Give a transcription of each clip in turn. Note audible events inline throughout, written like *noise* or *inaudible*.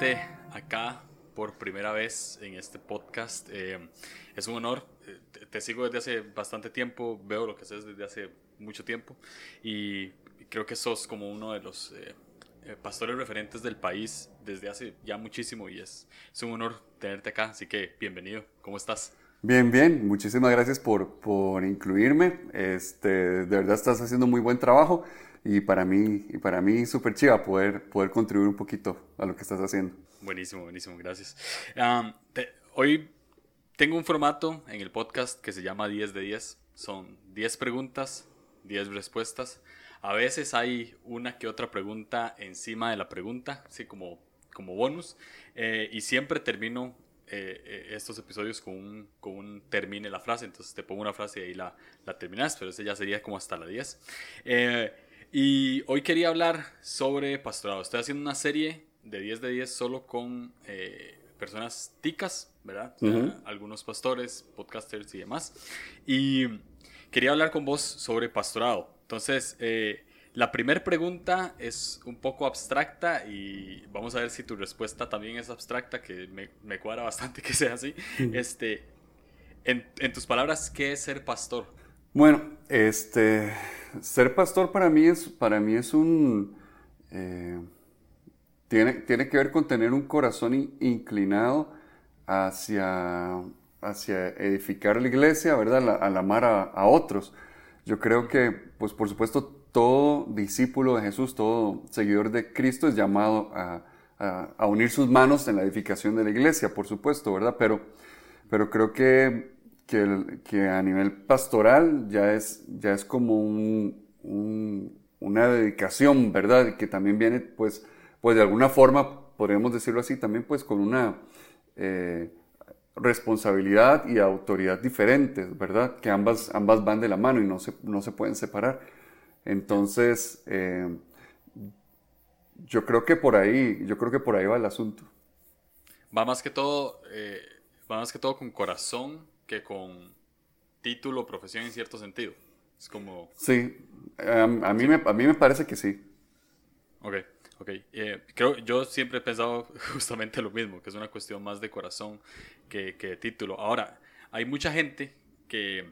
tenerte acá por primera vez en este podcast. Eh, es un honor. Eh, te, sigo desde hace bastante tiempo, veo lo que haces desde hace mucho tiempo y creo que sos como uno de los eh, pastores referentes del país desde hace ya muchísimo y es, es un honor tenerte acá. Así que bienvenido. ¿Cómo estás? Bien, bien, muchísimas gracias por, por incluirme. Este, de verdad estás haciendo muy buen trabajo y para mí, y para mí súper chiva poder, poder contribuir un poquito a lo que estás haciendo. Buenísimo, buenísimo, gracias. hoy tengo un formato en el podcast que se llama 10 de 10. Son 10 preguntas, 10 respuestas. A veces hay una que otra pregunta encima de la pregunta, así como, como bonus. Eh, y siempre termino eh, eh, estos episodios con un, con un termine la frase. Entonces te pongo una frase y ahí la, la terminas, pero ese ya sería como hasta la 10. Y hoy quería hablar sobre pastorado. Estoy haciendo una serie de 10 de 10 solo con personas ticas, ¿verdad? algunos pastores, podcasters y demás. Y quería hablar con vos sobre pastorado. Entonces, eh, la primera pregunta es un poco abstracta y vamos a ver si tu respuesta también es abstracta, que me, me cuadra bastante que sea así. Este, en, en, tus palabras, ¿qué es ser pastor? Bueno, este, ser pastor para mí es, para mí es un... Eh, tiene, tiene que ver con tener un corazón inclinado hacia, hacia edificar la iglesia, ¿verdad? Al, amar a, a otros. Yo creo que, pues por supuesto, todo discípulo de Jesús, todo seguidor de Cristo es llamado a, unir sus manos en la edificación de la iglesia, por supuesto, ¿verdad? Pero, pero creo que, que, a nivel pastoral ya es, ya es como una dedicación, ¿verdad? Que también viene, pues, pues de alguna forma, podríamos decirlo así, también pues con una... Eh, responsabilidad y autoridad diferentes, ¿verdad? Que ambas, ambas van de la mano y no se, no se pueden separar. Entonces, eh, yo creo que por ahí, yo creo que por ahí va el asunto. Va más que todo, eh, va más que todo con corazón que con título, profesión en cierto sentido. Es como... Sí, a, mí, Me, a mí me parece que sí. Ok. Ok, eh, creo, yo siempre he pensado *laughs* justamente lo mismo, que es una cuestión más de corazón que, que de título. Ahora, hay mucha gente que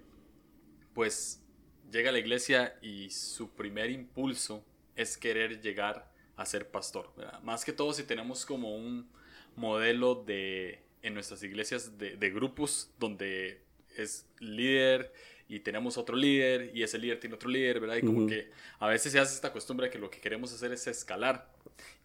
pues llega a la iglesia y su primer impulso es querer llegar a ser pastor. Más que todo si tenemos como un modelo de, en nuestras iglesias de, de grupos donde es líder y tenemos otro líder y ese líder tiene otro líder, ¿verdad? Y como que a veces se hace esta costumbre de que lo que queremos hacer es escalar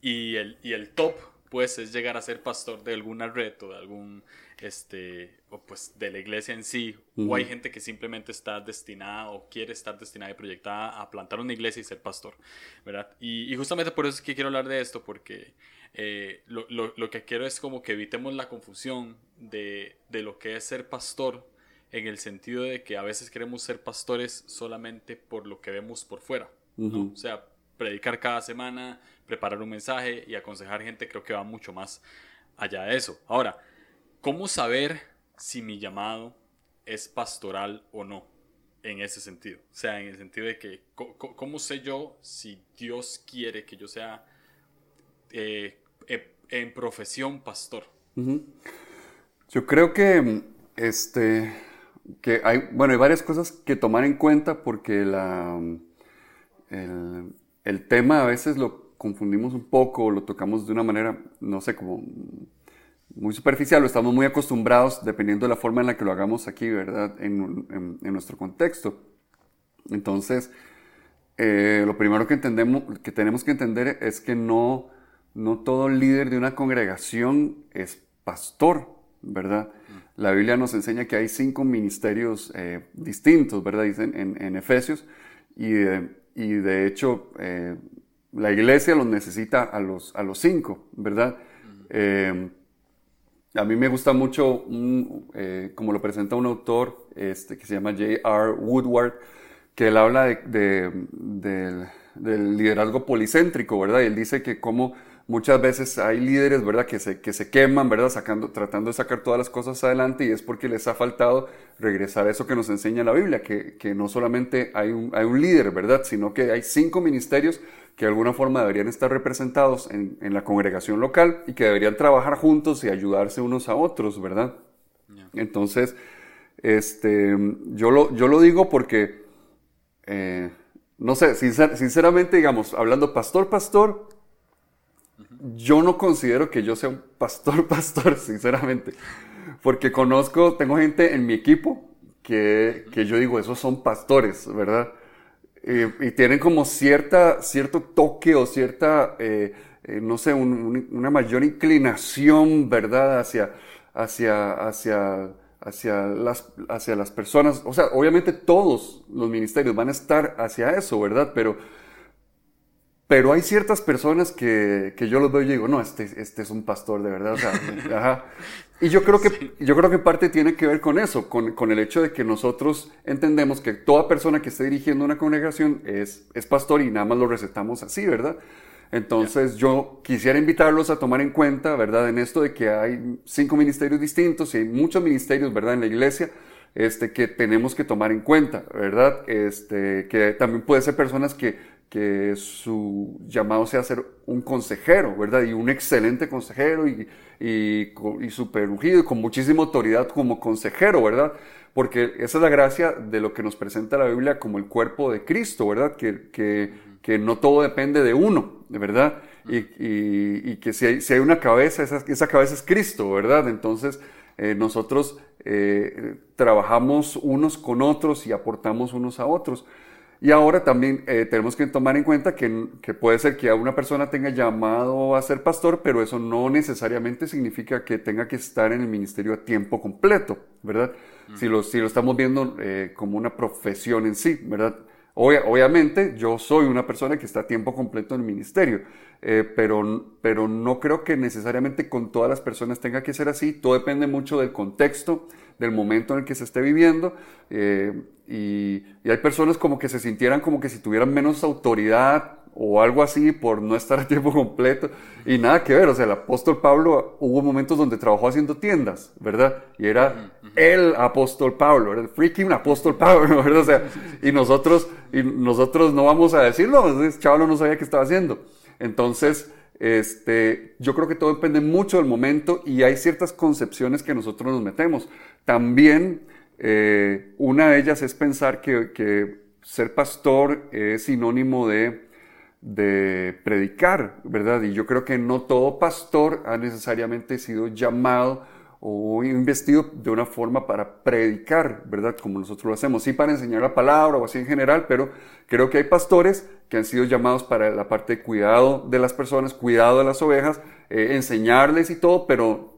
y el, y el top pues es llegar a ser pastor de alguna red o de algún, este, o pues de la iglesia en sí, o hay gente que simplemente está destinada o quiere estar destinada y proyectada a plantar una iglesia y ser pastor, ¿verdad? Y, justamente por eso es que quiero hablar de esto, porque eh, lo, lo, lo, que quiero es como que evitemos la confusión de, de lo que es ser pastor en el sentido de que a veces queremos ser pastores solamente por lo que vemos por fuera. O sea, predicar cada semana, preparar un mensaje y aconsejar gente, creo que va mucho más allá de eso. Ahora, ¿cómo saber si mi llamado es pastoral o no? En ese sentido. O sea, en el sentido de que, ¿cómo sé yo si Dios quiere que yo sea eh, e, en profesión pastor? Yo creo que este que hay, bueno, hay varias cosas que tomar en cuenta porque la, el, el, tema a veces lo confundimos un poco, lo tocamos de una manera, no sé, como muy superficial, lo estamos muy acostumbrados dependiendo de la forma en la que lo hagamos aquí, ¿verdad? En, en, nuestro contexto. Entonces, eh, lo primero que, entendemos, que tenemos que entender es que no, no todo líder de una congregación es pastor, ¿verdad? La Biblia nos enseña que hay cinco ministerios eh, distintos, ¿verdad? Dicen en, Efesios. Y de, y de hecho, eh, la iglesia los necesita a los, a los cinco, ¿verdad? Eh, a mí me gusta mucho, como lo presenta un autor este, que se llama J.R. Woodward, que él habla de, del liderazgo policéntrico, ¿verdad? Y él dice que como muchas veces hay líderes, ¿verdad? Que se, que se queman, ¿verdad? Sacando, tratando de sacar todas las cosas adelante y es porque les ha faltado regresar a eso que nos enseña la Biblia, que, que no solamente hay un, hay un líder, ¿verdad? Sino que hay cinco ministerios que de alguna forma deberían estar representados en, en la congregación local y que deberían trabajar juntos y ayudarse unos a otros, ¿verdad? Entonces, este, yo, lo, yo lo digo porque, eh, no sé, sinceramente, digamos, hablando pastor, pastor, yo no considero que yo sea un pastor, *laughs* pastor, sinceramente. Porque conozco, tengo gente en mi equipo que, que yo digo, esos son pastores, ¿verdad? Y tienen como cierta, cierto toque o cierta, eh, eh, no sé, una mayor inclinación, ¿verdad? Hacia, hacia, hacia, hacia, las, hacia las personas. O sea, obviamente todos los ministerios van a estar hacia eso, ¿verdad? Pero pero hay ciertas personas que, que yo los veo y digo, no, este, este es un pastor de verdad. O sea, *laughs* ajá. Y yo creo, que, yo creo que parte tiene que ver con eso, con, con, el hecho de que nosotros entendemos que toda persona que esté dirigiendo una congregación es, es pastor y nada más lo recetamos así, ¿verdad? Entonces yo quisiera invitarlos a tomar en cuenta, ¿verdad? En esto de que hay cinco ministerios distintos y hay muchos ministerios, ¿verdad? En la iglesia, este, que tenemos que tomar en cuenta, ¿verdad? Este, que también puede ser personas que que su llamado sea ser un consejero, ¿verdad? Y un excelente consejero y, y, y super y con muchísima autoridad como consejero, ¿verdad? Porque esa es la gracia de lo que nos presenta la Biblia como el cuerpo de Cristo, ¿verdad? Que, que, que no todo depende de uno, ¿verdad? Y, y, que si hay, si hay, una cabeza, esa, esa, cabeza es Cristo, ¿verdad? Entonces eh, nosotros eh, trabajamos unos con otros y aportamos unos a otros. Y ahora también eh, tenemos que tomar en cuenta que, que, puede ser que una persona tenga llamado a ser pastor, pero eso no necesariamente significa que tenga que estar en el ministerio a tiempo completo, ¿verdad? si, lo, si lo estamos viendo eh, como una profesión en sí, ¿verdad? Obviamente yo soy una persona que está a tiempo completo en el ministerio, eh, pero, pero no creo que necesariamente con todas las personas tenga que ser así. Todo depende mucho del contexto, del momento en el que se esté viviendo. Eh, y, y, hay personas como que se sintieran como que si tuvieran menos autoridad o algo así por no estar a tiempo *laughs* completo. Y nada que ver, o sea, el apóstol Pablo hubo momentos donde trabajó haciendo tiendas, ¿verdad? Y era el apóstol Pablo, era el freaking apóstol Pablo, *laughs* ¿verdad? O sea, y nosotros, y nosotros no vamos a decirlo, ese chaval no sabía qué estaba haciendo. Entonces, este, yo creo que todo depende mucho del momento y hay ciertas concepciones que nosotros nos metemos. También eh, una de ellas es pensar que, que, ser pastor es sinónimo de, de predicar, ¿verdad? Y yo creo que no todo pastor ha necesariamente sido llamado o investido de una forma para predicar, ¿verdad? Como nosotros lo hacemos, sí para enseñar la palabra o así en general, pero creo que hay pastores que han sido llamados para la parte de cuidado de las personas, cuidado de las ovejas, eh, enseñarles y todo, pero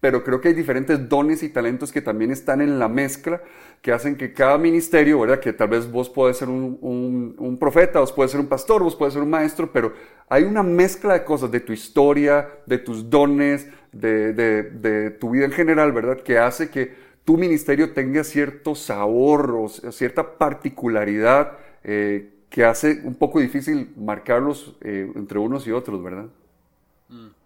pero creo que hay diferentes dones y talentos que también están en la mezcla, que hacen que cada ministerio, ¿verdad? Que tal vez vos puedes ser un, un, un, profeta, vos puedes ser un pastor, vos puedes ser un maestro, pero hay una mezcla de cosas, de tu historia, de tus dones, de, de, de tu vida en general, ¿verdad? Que hace que tu ministerio tenga cierto sabor o cierta particularidad eh, que hace un poco difícil marcarlos eh, entre unos y otros, ¿verdad? Mm.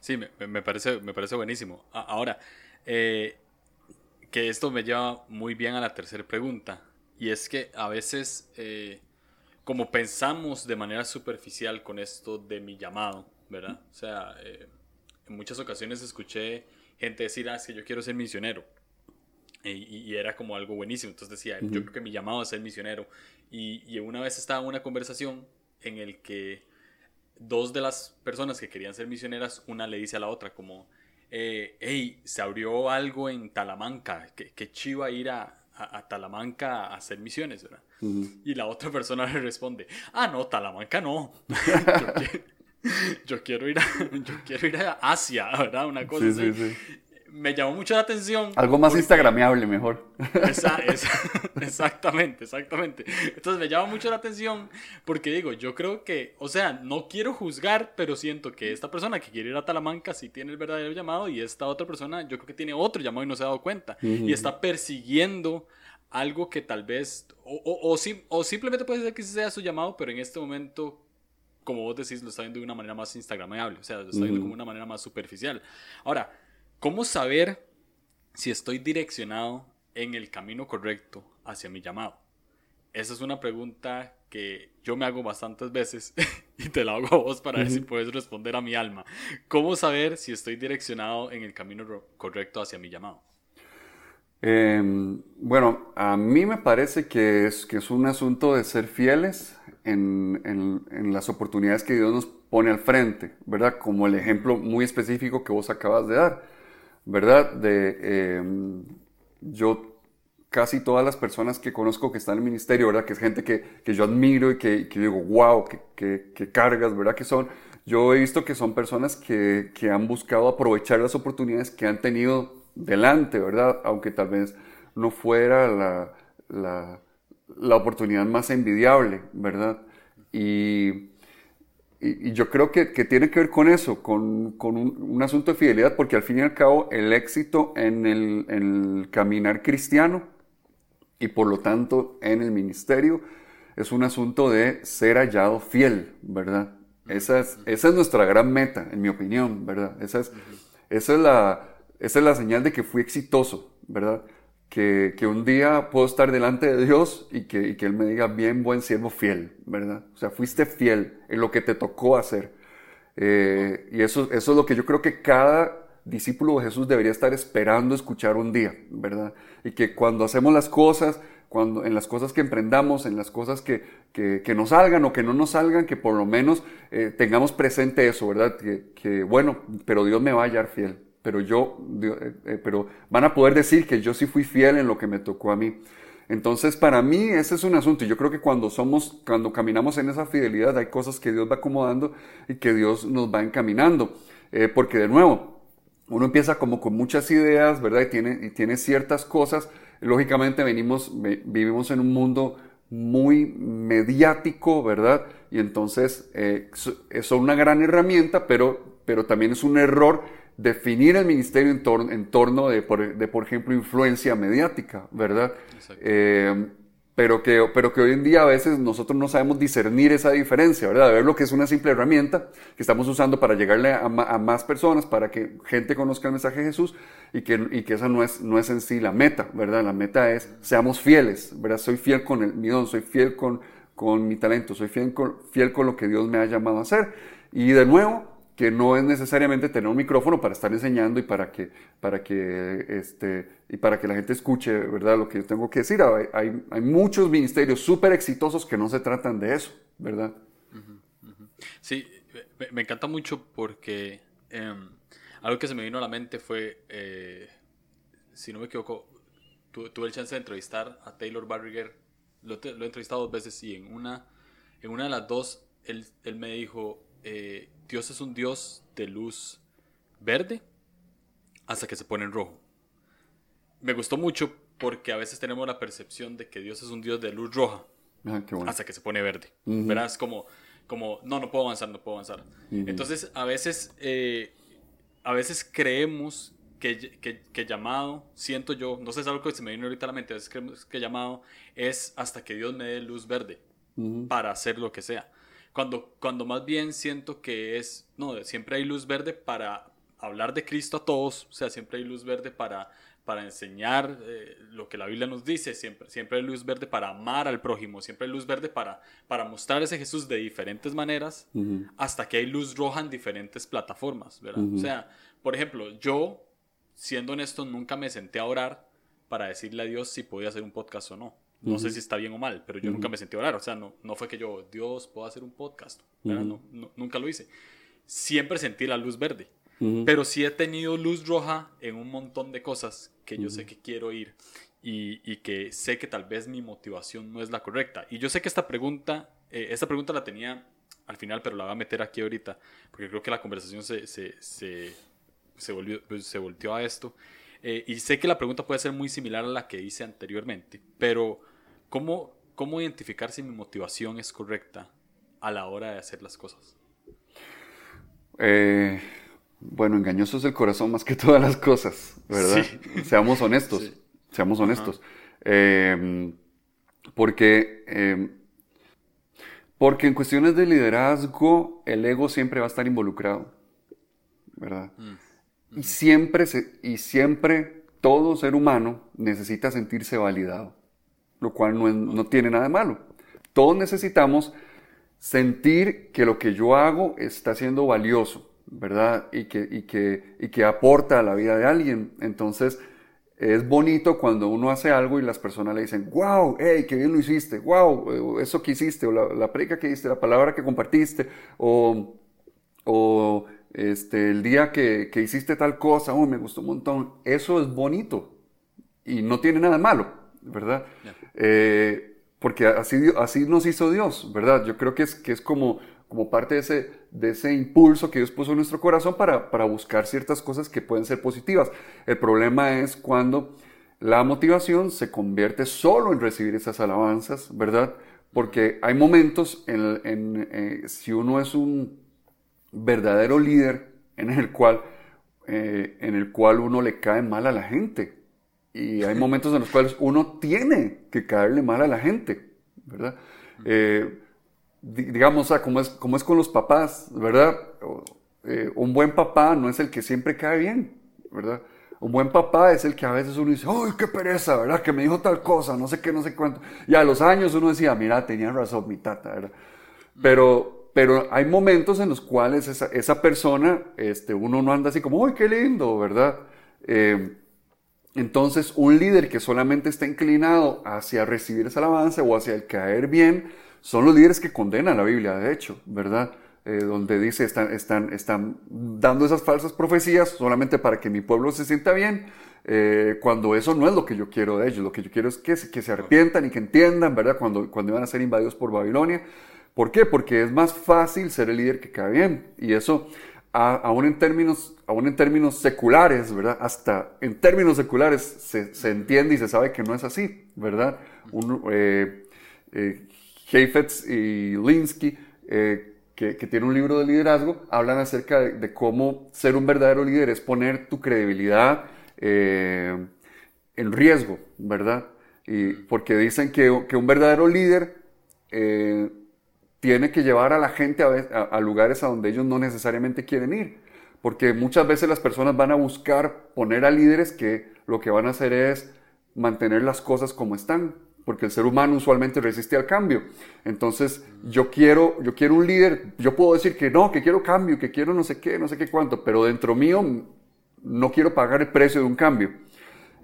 Sí, me, parece, me parece buenísimo. Ahora, eh, que esto me lleva muy bien a la tercera pregunta, y es que a veces, eh, como pensamos de manera superficial con esto de mi llamado, ¿verdad? O sea, eh, en muchas ocasiones escuché gente decir, ah, es que yo quiero ser misionero. Y, era como algo buenísimo. Entonces decía, yo creo que mi llamado es ser misionero. Y, y una vez estaba en una conversación en el que dos de las personas que querían ser misioneras, una le dice a la otra como, eh, hey, se abrió algo en Talamanca, que, chiva ir a, a, Talamanca a hacer misiones, ¿verdad? Y la otra persona le responde, ah, no, Talamanca no. *laughs* yo, quiero, ir a, *laughs* yo quiero ir a Asia, ¿verdad? Una cosa así. Sí, sí me llamó mucho la atención. Algo más instagramiable, mejor. *laughs* exactamente, exactamente. Entonces me llama mucho la atención porque digo, yo creo que, o sea, no quiero juzgar, pero siento que esta persona que quiere ir a Talamanca sí tiene el verdadero llamado y esta otra persona yo creo que tiene otro llamado y no se ha dado cuenta. Y está persiguiendo algo que tal vez, o, o, o, simplemente puede ser que sea su llamado, pero en este momento como vos decís, lo está viendo de una manera más instagramable, o sea, lo está viendo como una manera más superficial. Ahora, ¿cómo saber si estoy direccionado en el camino correcto hacia mi llamado? Esa es una pregunta que yo me hago bastantes veces *laughs* y te la hago a vos para ver si puedes responder a mi alma. ¿Cómo saber si estoy direccionado en el camino correcto hacia mi llamado? Em, bueno, a mí me parece que es, que es un asunto de ser fieles en, en, las oportunidades que Dios nos pone al frente, ¿verdad? Como el ejemplo muy específico que vos acabas de dar, ¿verdad? De em, yo casi todas las personas que conozco que están en el ministerio, ¿verdad? Que es gente que, que yo admiro y que, que digo, wow, que, que, cargas, ¿verdad? Que son, yo he visto que son personas que, que han buscado aprovechar las oportunidades que han tenido delante, ¿verdad? Aunque tal vez no fuera la, la, la oportunidad más envidiable, ¿verdad? Y, y, yo creo que, que, tiene que ver con eso, con, con un, un, asunto de fidelidad, porque al fin y al cabo el éxito en el, en el caminar cristiano y por lo tanto en el ministerio es un asunto de ser hallado fiel, ¿verdad? Esa es, esa es nuestra gran meta, en mi opinión, ¿verdad? Esa es, esa es la, esa es la señal de que fui exitoso, ¿verdad? Que, que un día puedo estar delante de Dios y que, y que Él me diga, bien, buen siervo fiel, ¿verdad? O sea, fuiste fiel en lo que te tocó hacer. Eh, y eso, eso es lo que yo creo que cada discípulo de Jesús debería estar esperando escuchar un día, ¿verdad? Y que cuando hacemos las cosas, cuando, en las cosas que emprendamos, en las cosas que, que, que nos salgan o que no nos salgan, que por lo menos eh, tengamos presente eso, ¿verdad? Que, que, bueno, pero Dios me va a hallar fiel, pero yo, eh, eh, pero van a poder decir que yo sí fui fiel en lo que me tocó a mí. Entonces, para mí ese es un asunto. Yo creo que cuando somos, cuando caminamos en esa fidelidad, hay cosas que Dios va acomodando y que Dios nos va encaminando. Eh, porque de nuevo, uno empieza como con muchas ideas, ¿verdad? Y tiene, y tiene ciertas cosas. Lógicamente venimos, vivimos en un mundo muy mediático, ¿verdad? Y entonces eh, es una gran herramienta, pero, pero también es un error definir el ministerio en, en torno de por, de, por, ejemplo, influencia mediática, ¿verdad? Eh, pero, que, pero que hoy en día a veces nosotros no sabemos discernir esa diferencia, ¿verdad? De ver lo que es una simple herramienta que estamos usando para llegarle a, a más personas, para que gente conozca el mensaje de Jesús y que, y que esa no es, no es en sí la meta, ¿verdad? La meta es, seamos fieles, ¿verdad? Soy fiel con el, mi don, soy fiel con, con mi talento, soy fiel con, fiel con lo que Dios me ha llamado a hacer. Y de nuevo, que no es necesariamente tener un micrófono para estar enseñando y para que, para que, este, y para que la gente escuche ¿verdad? lo que yo tengo que decir. Hay, hay, muchos ministerios súper exitosos que no se tratan de eso, ¿verdad? Sí, me, encanta mucho porque em, algo que se me vino a la mente fue, eh, si no me equivoco, tuve el chance de entrevistar a Taylor Barriger, lo, lo, he entrevistado dos veces y en una, en una de las dos él, él me dijo, eh, Dios es un Dios de luz verde hasta que se pone en rojo. Me gustó mucho porque a veces tenemos la percepción de que Dios es un Dios de luz roja ah, hasta que se pone verde. Verás como, como, no, no puedo avanzar, no puedo avanzar. Entonces, a veces, eh, a veces creemos que, que, llamado, siento yo, no sé, es algo que se me viene ahorita a la mente, a veces creemos que llamado es hasta que Dios me dé luz verde para hacer lo que sea. Cuando, cuando más bien siento que es, no, siempre hay luz verde para hablar de Cristo a todos, o sea, siempre hay luz verde para, para enseñar eh, lo que la Biblia nos dice, siempre, siempre hay luz verde para amar al prójimo, siempre hay luz verde para, para mostrar ese Jesús de diferentes maneras, hasta que hay luz roja en diferentes plataformas, ¿verdad? O sea, por ejemplo, yo, siendo honesto, nunca me senté a orar para decirle a Dios si podía hacer un podcast o no. No sé si está bien o mal, pero yo nunca me sentí orar. O sea, no, no fue que yo, Dios, puedo hacer un podcast. no, nunca lo hice. Siempre sentí la luz verde. Pero sí he tenido luz roja en un montón de cosas que yo sé que quiero ir y, y, que sé que tal vez mi motivación no es la correcta. Y yo sé que esta pregunta, eh, esta pregunta la tenía al final, pero la voy a meter aquí ahorita, porque creo que la conversación se, se, se, se, volvió, se volteó a esto. Eh, y sé que la pregunta puede ser muy similar a la que hice anteriormente, pero ¿Cómo, ¿Cómo identificar si mi motivación es correcta a la hora de hacer las cosas? Eh, bueno, engañoso es el corazón más que *laughs* todas las cosas, ¿verdad? Seamos honestos, seamos honestos. Em, porque, em, Porque en cuestiones de liderazgo, el ego siempre va a estar involucrado, ¿verdad? Mm. Y, siempre y siempre todo ser humano necesita sentirse validado, lo cual no, no tiene nada malo. Todos necesitamos sentir que lo que yo hago está siendo valioso, ¿verdad? Y que, y que, y que aporta a la vida de alguien. Entonces, es bonito cuando uno hace algo y las personas le dicen, wow, hey, qué bien lo hiciste, wow, eso que hiciste, o la, la predica que hiciste, la palabra que compartiste, o, o este, el día que, que, hiciste tal cosa, oh, me gustó un montón. Eso es bonito y no tiene nada malo, ¿verdad? Eh, porque así, así nos hizo Dios, ¿verdad? Yo creo que es, que es como, como parte de ese, de ese impulso que Dios puso en nuestro corazón para, para buscar ciertas cosas que pueden ser positivas. El problema es cuando la motivación se convierte solo en recibir esas alabanzas, ¿verdad? Porque hay momentos en, en eh, si uno es un verdadero líder en el cual, eh, en el cual uno le cae mal a la gente, y hay momentos en los cuales uno tiene que caerle mal a la gente, ¿verdad? Eh, digamos, o como es, como es con los papás, ¿verdad? Eh, un buen papá no es el que siempre cae bien, ¿verdad? Un buen papá es el que a veces uno dice, ¡ay, qué pereza, ¿verdad? Que me dijo tal cosa, no sé qué, no sé cuánto. Y a los años uno decía, mira, tenía razón mi tata, ¿verdad? Pero, pero hay momentos en los cuales esa, esa persona, este, uno no anda así como, ¡ay, qué lindo, ¿verdad? Eh, entonces, un líder que solamente está inclinado hacia recibir esa alabanza o hacia el caer bien, son los líderes que condenan la Biblia, de hecho, ¿verdad? Eh, donde dice, están, están, están dando esas falsas profecías solamente para que mi pueblo se sienta bien, eh, cuando eso no es lo que yo quiero de ellos. Lo que yo quiero es que, que se arrepientan y que entiendan, ¿verdad? Cuando, cuando iban a ser invadidos por Babilonia. ¿Por qué? Porque es más fácil ser el líder que cae bien. Y eso aún, en términos, aún en términos seculares, ¿verdad? Hasta en términos seculares se, se entiende y se sabe que no es así, ¿verdad? Un, eh, eh Heifetz y Linsky, eh, que, que, tiene un libro de liderazgo, hablan acerca de, cómo ser un verdadero líder es poner tu credibilidad en riesgo, ¿verdad? Y porque dicen que, que un verdadero líder tiene que llevar a la gente a, lugares a donde ellos no necesariamente quieren ir. Porque muchas veces las personas van a buscar poner a líderes que lo que van a hacer es mantener las cosas como están, porque el ser humano usualmente resiste al cambio. Entonces, yo quiero, yo quiero un líder, yo puedo decir que no, que quiero cambio, que quiero no sé qué, no sé qué cuánto, pero dentro mío no quiero pagar el precio de un cambio.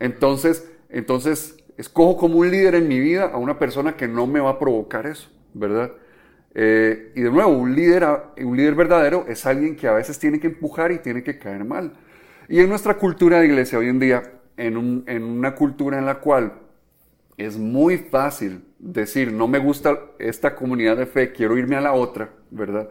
Entonces, entonces escojo como un líder en mi vida a una persona que no me va a provocar eso, ¿verdad? Eh, y de nuevo, un líder, un líder verdadero es alguien que a veces tiene que empujar y tiene que caer mal. Y en nuestra cultura de iglesia hoy en día, en, en una cultura en la cual es muy fácil decir, no me gusta esta comunidad de fe, quiero irme a la otra, ¿verdad?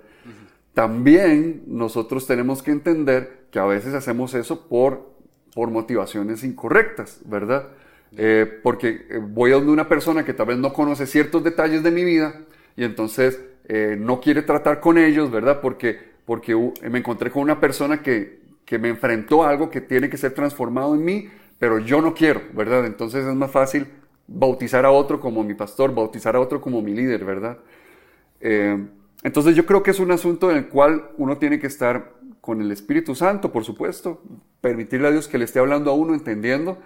También nosotros tenemos que entender que a veces hacemos eso por, por motivaciones incorrectas, ¿verdad? Eh, porque eh, voy a donde una persona que tal vez no conoce ciertos detalles de mi vida y entonces eh, no quiere tratar con ellos, ¿verdad? Porque, porque me encontré con una persona que, que me enfrentó a algo que tiene que ser transformado en mí, pero yo no quiero, ¿verdad? Entonces es más fácil bautizar a otro como mi pastor, bautizar a otro como mi líder, ¿verdad? Eh, entonces yo creo que es un asunto en el cual uno tiene que estar con el Espíritu Santo, por supuesto, permitirle a Dios que le esté hablando a uno, entendiendo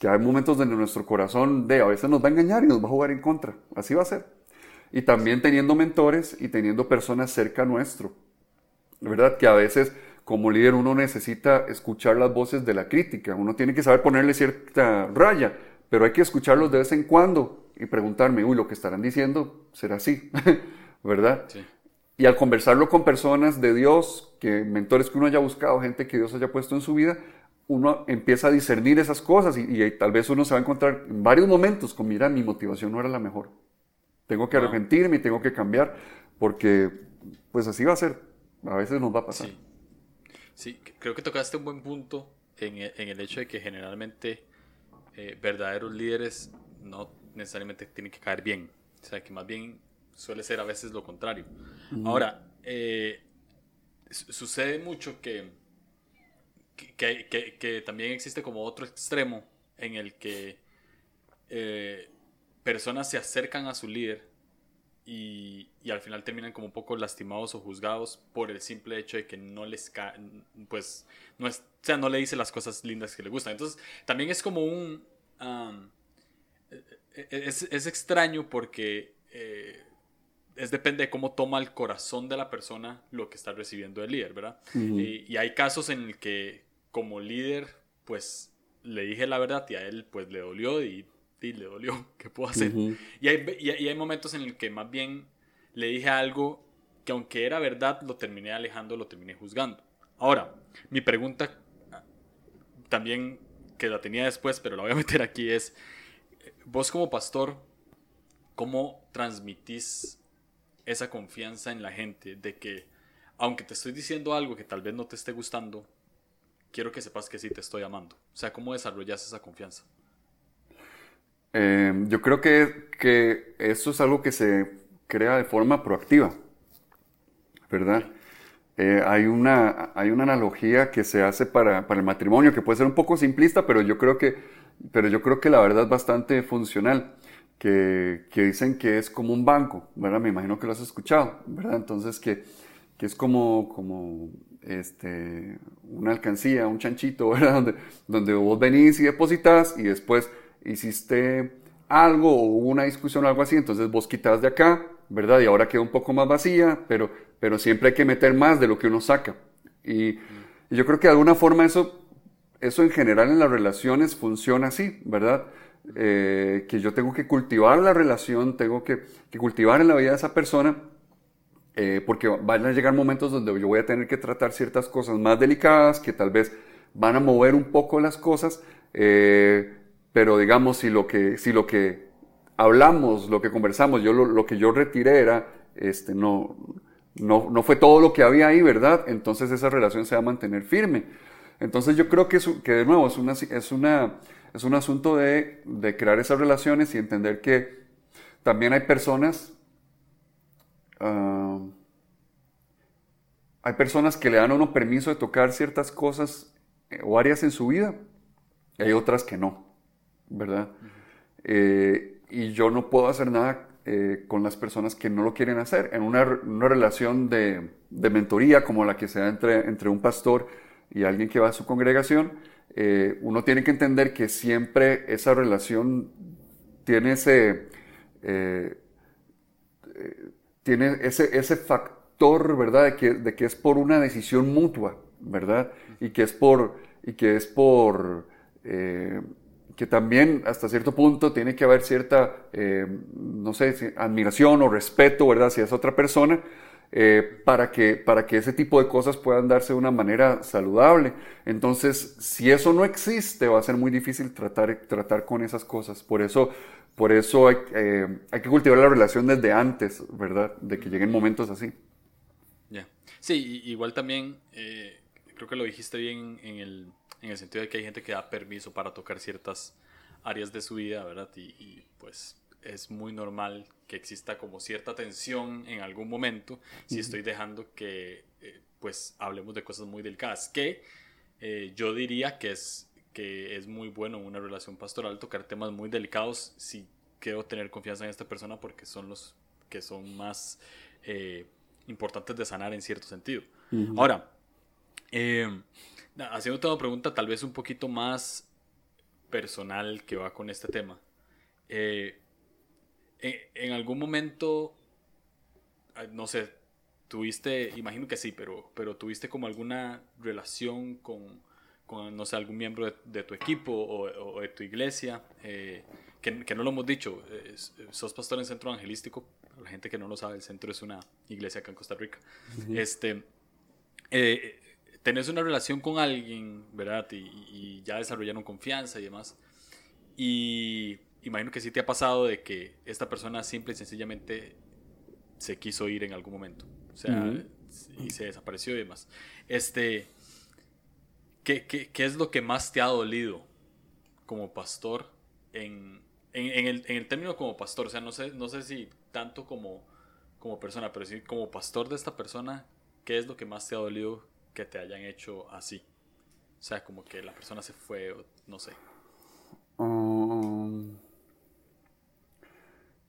que hay momentos donde nuestro corazón de a veces nos va a engañar y nos va a jugar en contra. Así va a ser y también teniendo mentores y teniendo personas cerca nuestro. ¿Verdad? Que a veces como líder uno necesita escuchar las voces de la crítica, uno tiene que saber ponerle cierta raya, pero hay que escucharlos de vez en cuando y preguntarme, uy, lo que estarán diciendo será así, *laughs* ¿verdad? Sí. Y al conversarlo con personas de Dios, que mentores que uno haya buscado, gente que Dios haya puesto en su vida, uno empieza a discernir esas cosas y, y tal vez uno se va a encontrar en varios momentos con, mira, mi motivación no era la mejor. Tengo que arrepentirme y tengo que cambiar porque pues así va a ser. A veces nos va a pasar. Sí, creo que tocaste un buen punto en el, en el hecho de que generalmente eh, verdaderos líderes no necesariamente tienen que caer bien. O sea, que más bien suele ser a veces lo contrario. Ahora, eh, sucede mucho que que, que, que, también existe como otro extremo en el que eh, personas se acercan a su líder y, y, al final terminan como un poco lastimados o juzgados por el simple hecho de que no les pues no es, o sea, no le dice las cosas lindas que le gustan. Entonces, también es como un e, es, es, extraño porque eh, es depende de cómo toma el corazón de la persona lo que está recibiendo el líder, ¿verdad? y, y, hay casos en el que como líder, pues le dije la verdad y a él pues le dolió y le dolió, *laughs* ¿qué puedo hacer? y, hay, y, hay, momentos en el que más bien le dije algo que aunque era verdad, lo terminé alejando, lo terminé juzgando. Ahora, mi pregunta también, que la tenía después, pero la voy a *laughs* meter aquí, es, vos como pastor, ¿cómo transmitís esa confianza en la gente de que, aunque te estoy diciendo algo que tal vez no te esté gustando, quiero que sepas que sí te estoy amando? O sea, ¿cómo desarrollas esa confianza? Em, yo creo que, que, eso es algo que se crea de forma proactiva, ¿verdad? Eh, hay, una, hay una analogía que se hace para, para, el matrimonio que puede ser un poco simplista, pero yo creo que, pero yo creo que la verdad es bastante funcional, que, que dicen que es como un banco, ¿verdad? Me imagino que lo has escuchado, ¿verdad? Entonces que, que es como, como este, una alcancía, un chanchito, *laughs* ¿verdad? Donde, donde vos venís y depositas y después hiciste algo o hubo una discusión o algo así, entonces vos quitas de acá, ¿verdad? Y ahora queda un poco más vacía, pero, pero siempre hay que meter más de lo que uno saca. Y, yo creo que de alguna forma eso, eso en general en las relaciones funciona así, ¿verdad? Eh, que yo tengo que cultivar la relación, tengo que, cultivar en la vida de esa persona, eh, porque van a llegar momentos donde yo voy a tener que tratar ciertas cosas más delicadas, que tal vez van a mover un poco las cosas. Eh, pero digamos, si lo que, si lo que hablamos, lo que conversamos, yo lo, que yo retiré era, este, no, no, no, fue todo lo que había ahí, ¿verdad? Entonces esa relación se va a mantener firme. Entonces yo creo que, que de nuevo es, una, es, una, es un asunto de, de, crear esas relaciones y entender que también hay personas, uh, hay personas que le dan a uno permiso de tocar ciertas cosas eh, o áreas en su vida, y hay otras que no. ¿Verdad? Eh, y yo no puedo hacer nada eh, con las personas que no lo quieren hacer. En una, relación de, mentoría como la que se da entre, entre un pastor y alguien que va a su congregación, eh, uno tiene que entender que siempre esa relación tiene ese, tiene ese, ese factor, ¿verdad? De que, de que es por una decisión mutua, ¿verdad? Y que es por, y que es por que también hasta cierto punto tiene que haber cierta, eh, no sé, admiración o respeto, ¿verdad?, hacia esa otra persona, eh, para, que, para que ese tipo de cosas puedan darse de una manera saludable. Entonces, si eso no existe, va a ser muy difícil tratar, tratar con esas cosas. Por eso, por eso hay, eh, hay que cultivar la relación desde antes, ¿verdad?, de que lleguen momentos así. Ya. Sí, igual también, creo que lo dijiste bien en el en el sentido de que hay gente que da permiso para tocar ciertas áreas de su vida, ¿verdad? Y, pues es muy normal que exista como cierta tensión en algún momento si estoy dejando que eh, pues hablemos de cosas muy delicadas, que eh, yo diría que es, que es muy bueno en una relación pastoral tocar temas muy delicados si quiero tener confianza en esta persona porque son los que son más eh, importantes de sanar en cierto sentido. Ahora, eh, haciendo una pregunta tal vez un poquito más personal que va con este tema. Eh, en, algún momento, no sé, tuviste, imagino que sí, pero, pero tuviste como alguna relación con, con no sé, algún miembro de, tu equipo o, de tu iglesia, eh, que, que, no lo hemos dicho, sos pastor en Centro Evangelístico, la gente que no lo sabe, el centro es una iglesia acá en Costa Rica. Este, eh, tenés una relación con alguien, ¿verdad? Y, ya desarrollaron confianza y demás. Y imagino que sí te ha pasado de que esta persona simple y sencillamente se quiso ir en algún momento. O sea, y se desapareció y demás. Este, ¿qué, qué, qué es lo que más te ha dolido como pastor en, en, el, en, el, término como pastor? O sea, no sé, no sé si tanto como, como persona, pero sí como pastor de esta persona, ¿qué es lo que más te ha dolido que te hayan hecho así? O sea, como que la persona se fue, no sé. Um,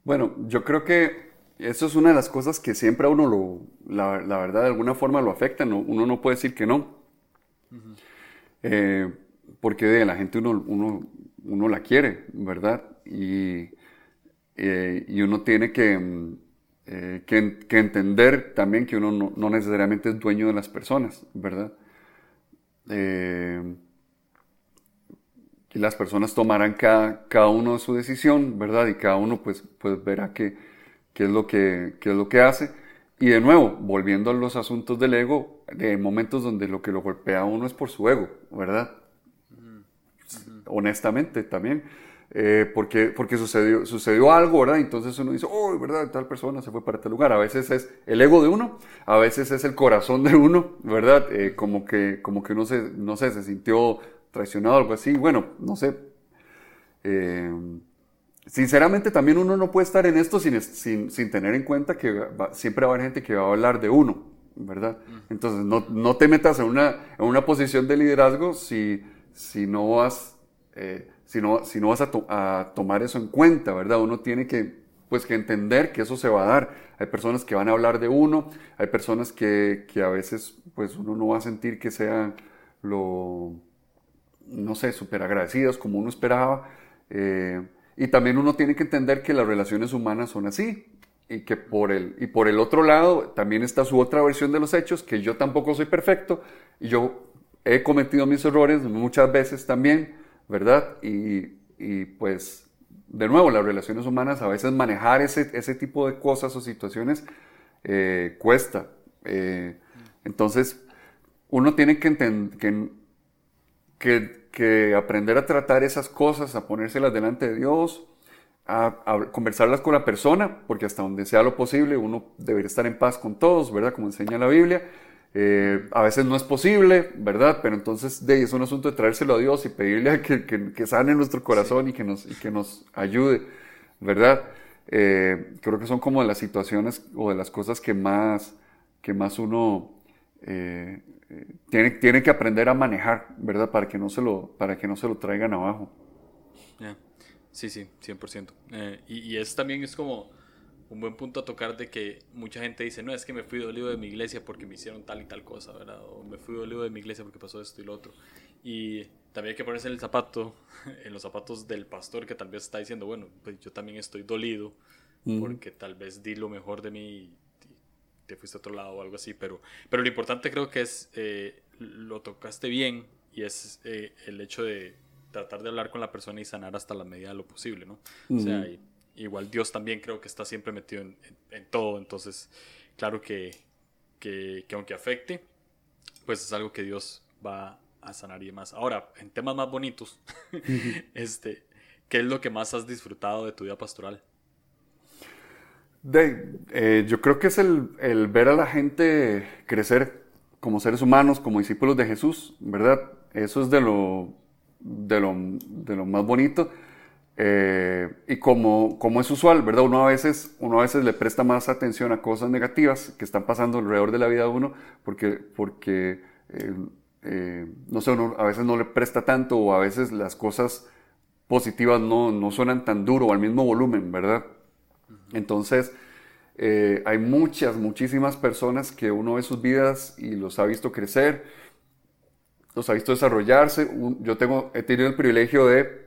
bueno, yo creo que eso es una de las cosas que siempre a uno lo, la, la verdad, de alguna forma lo afecta. No, uno no puede decir que no. Eh, porque de la gente uno, uno, uno, la quiere, ¿verdad? Y, eh, y uno tiene que, mm, eh, que, que, entender también que uno no, no, necesariamente es dueño de las personas, ¿verdad? y las personas tomarán cada, cada uno su decisión, ¿verdad? Y cada uno pues, pues verá qué, qué, es lo que, qué es lo que hace. Y de nuevo, volviendo a los asuntos del ego, de momentos donde lo que lo golpea a uno es por su ego, ¿verdad? Honestamente también. Eh, porque, porque sucedió, sucedió algo, ¿verdad? Entonces uno dice, oh, ¿verdad? Tal persona se fue para tal lugar. A veces es el ego de uno, a veces es el corazón de uno, ¿verdad? Eh, como, que, como que uno se, no sé, se sintió traicionado o algo así. Bueno, no sé. Eh, sinceramente también uno no puede estar en esto sin, sin, sin tener en cuenta que siempre va a haber gente que va a hablar de uno, ¿verdad? Entonces no, no, te metas en una, en una posición de liderazgo si, si no vas, eh, si no, si no vas a, tomar eso en cuenta, ¿verdad? Uno tiene que, pues, que entender que eso se va a dar. Hay personas que van a hablar de uno, hay personas que, que a veces pues uno no va a sentir que sean lo, no sé, súper agradecidos como uno esperaba. Eh, y también uno tiene que entender que las relaciones humanas son así. Y que por el, y por el otro lado también está su otra versión de los hechos, que yo tampoco soy perfecto y yo he cometido mis errores muchas veces también, ¿verdad? Y, y pues, de nuevo, las relaciones humanas, a veces manejar ese, ese tipo de cosas o situaciones eh, cuesta. Eh, entonces, uno tiene que, que, que que aprender a tratar esas cosas, a ponérselas delante de Dios, a, conversarlas con la persona, porque hasta donde sea lo posible uno debería estar en paz con todos, ¿verdad? Como enseña la Biblia. Eh, a veces no es posible, ¿verdad? Pero entonces de, es un asunto de traérselo a Dios y pedirle a que, que, sane nuestro corazón y, que nos, y que nos ayude, ¿verdad? Eh, creo que son como de las situaciones o de las cosas que más, que más uno eh, tiene, tiene que aprender a manejar, ¿verdad? Para que no se lo, para que no se lo traigan abajo. Sí, sí, 100%. Eh, y, y eso también es como un buen punto a tocar de que mucha gente dice, no, es que me fui dolido de mi iglesia porque me hicieron tal y tal cosa, ¿verdad? O me fui dolido de mi iglesia porque pasó esto y lo otro. Y también hay que ponerse en el zapato, *laughs* en los zapatos del pastor que tal vez está diciendo, bueno, pues yo también estoy dolido porque tal vez di lo mejor de mí te fuiste a otro lado o algo así, pero, pero lo importante creo que es, eh, lo tocaste bien y es eh, el hecho de tratar de hablar con la persona y sanar hasta la medida de lo posible, ¿no? O sea, igual Dios también creo que está siempre metido en, en, todo, entonces, claro que, que, que, aunque afecte, pues es algo que Dios va a sanar y demás. Ahora, en temas más bonitos, *laughs* este, ¿qué es lo que más has disfrutado de tu vida pastoral? De, eh, yo creo que es el, el, ver a la gente crecer como seres humanos, como discípulos de Jesús, ¿verdad? Eso es de lo, de lo, de lo más bonito. Eh, y como, como es usual, ¿verdad? Uno a, veces, uno a veces le presta más atención a cosas negativas que están pasando alrededor de la vida de uno, porque, porque eh, no sé, uno a veces no le presta tanto o a veces las cosas positivas no, no suenan tan duro o al mismo volumen, ¿verdad? Entonces, eh, hay muchas, muchísimas personas que uno ve sus vidas y los ha visto crecer, los ha visto desarrollarse. Yo tengo, he tenido el privilegio de,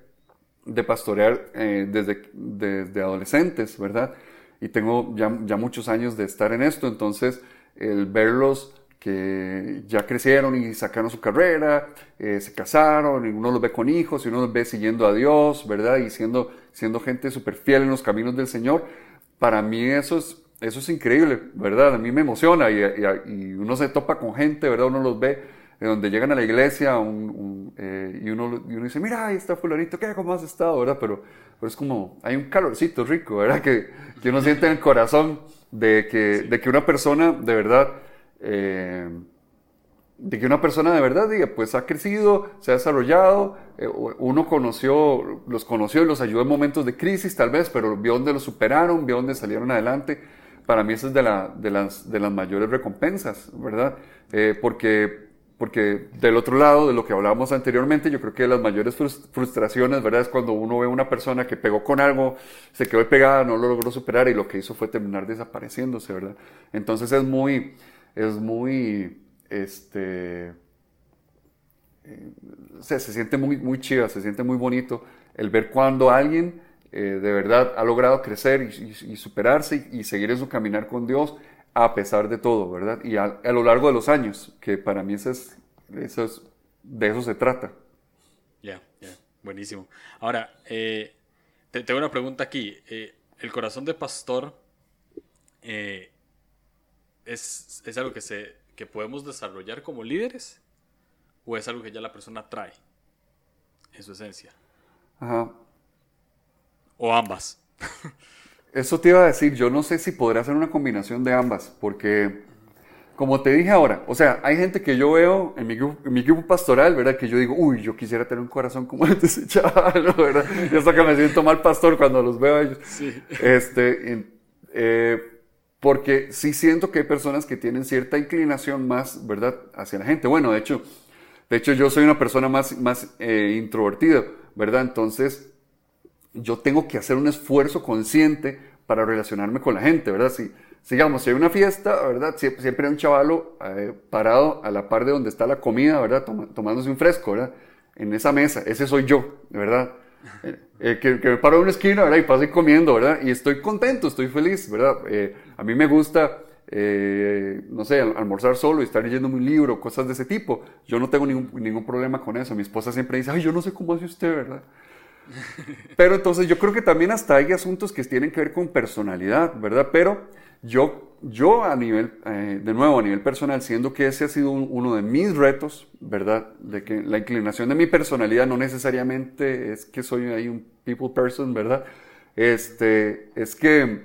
de pastorear eh, desde, desde adolescentes, ¿verdad? Y tengo ya, ya muchos años de estar en esto, entonces el verlos que ya crecieron y sacaron su carrera, eh, se casaron, y uno los ve con hijos, y uno los ve siguiendo a Dios, ¿verdad? Y siendo, gente súper fiel en los caminos del Señor. Para mí eso es, eso es increíble, ¿verdad? A mí me emociona y, y, uno se topa con gente, ¿verdad? Uno los ve de donde llegan a la iglesia un, eh, y, uno, y uno dice, mira, ahí está fulanito, ¿qué? ¿Cómo has estado? ¿verdad? Pero, pero es como, hay un calorcito rico, ¿verdad? Que, que uno siente en el corazón de que, de que una persona de verdad eh, de que una persona de verdad diga, pues ha crecido, se ha desarrollado, eh, uno conoció, los conoció y los ayudó en momentos de crisis tal vez, pero vio dónde lo superaron, vio dónde salieron adelante. Para mí eso es de, la, de, las, de las mayores recompensas, ¿verdad? Eh, porque porque del otro lado de lo que hablábamos anteriormente, yo creo que las mayores frustraciones, ¿verdad? Es cuando uno ve a una persona que pegó con algo, se quedó pegada, no lo logró superar y lo que hizo fue terminar desapareciéndose, ¿verdad? Entonces es muy, es muy, este, eh, se, se siente muy, muy chiva, se siente muy bonito el ver cuando alguien eh, de verdad ha logrado crecer y, superarse y, seguir en su caminar con Dios a pesar de todo, ¿verdad? Y a, lo largo de los años, que para mí eso es, eso es de eso se trata. Ya, ya, buenísimo. Ahora, eh, te, tengo una pregunta aquí. Eh, ¿El corazón de pastor es, es, algo que, se, que podemos desarrollar como líderes? ¿O es algo que ya la persona trae en su esencia? Ajá. ¿O ambas? *laughs* Eso te iba a decir, yo no sé si podrá hacer una combinación de ambas, porque como te dije ahora, o sea, hay gente que yo veo en mi grupo, en mi grupo pastoral, ¿verdad? Que yo digo, uy, yo quisiera tener un corazón como el de ese chaval, *laughs* ¿verdad? Y hasta que me siento mal pastor cuando los veo a ellos. Sí. Este, eh, porque sí siento que hay personas que tienen cierta inclinación más, ¿verdad? Hacia la gente. Bueno, de hecho, de hecho yo soy una persona más, más eh, introvertida, ¿verdad? Entonces, yo tengo que hacer un esfuerzo consciente para relacionarme con la gente, ¿verdad? Si, digamos, si hay una fiesta, ¿verdad? Siempre, hay un chavalo eh, parado a la par de donde está la comida, ¿verdad? tomándose un fresco, ¿verdad? En esa mesa, ese soy yo, ¿verdad? Eh, eh, que, me paro en una esquina, ¿verdad? Y paso comiendo, ¿verdad? Y estoy contento, estoy feliz, ¿verdad? a mí me gusta, no sé, almorzar solo y estar leyendo un libro, cosas de ese tipo. Yo no tengo ningún, ningún problema con eso. Mi esposa siempre dice, ay, yo no sé cómo hace usted, ¿verdad? Pero entonces yo creo que también hasta hay asuntos que tienen que ver con personalidad, ¿verdad? Pero yo, yo a nivel, eh, de nuevo, a nivel personal, siendo que ese ha sido uno de mis retos, ¿verdad? De que la inclinación de mi personalidad no necesariamente es que soy ahí un people person, ¿verdad? Este, es que,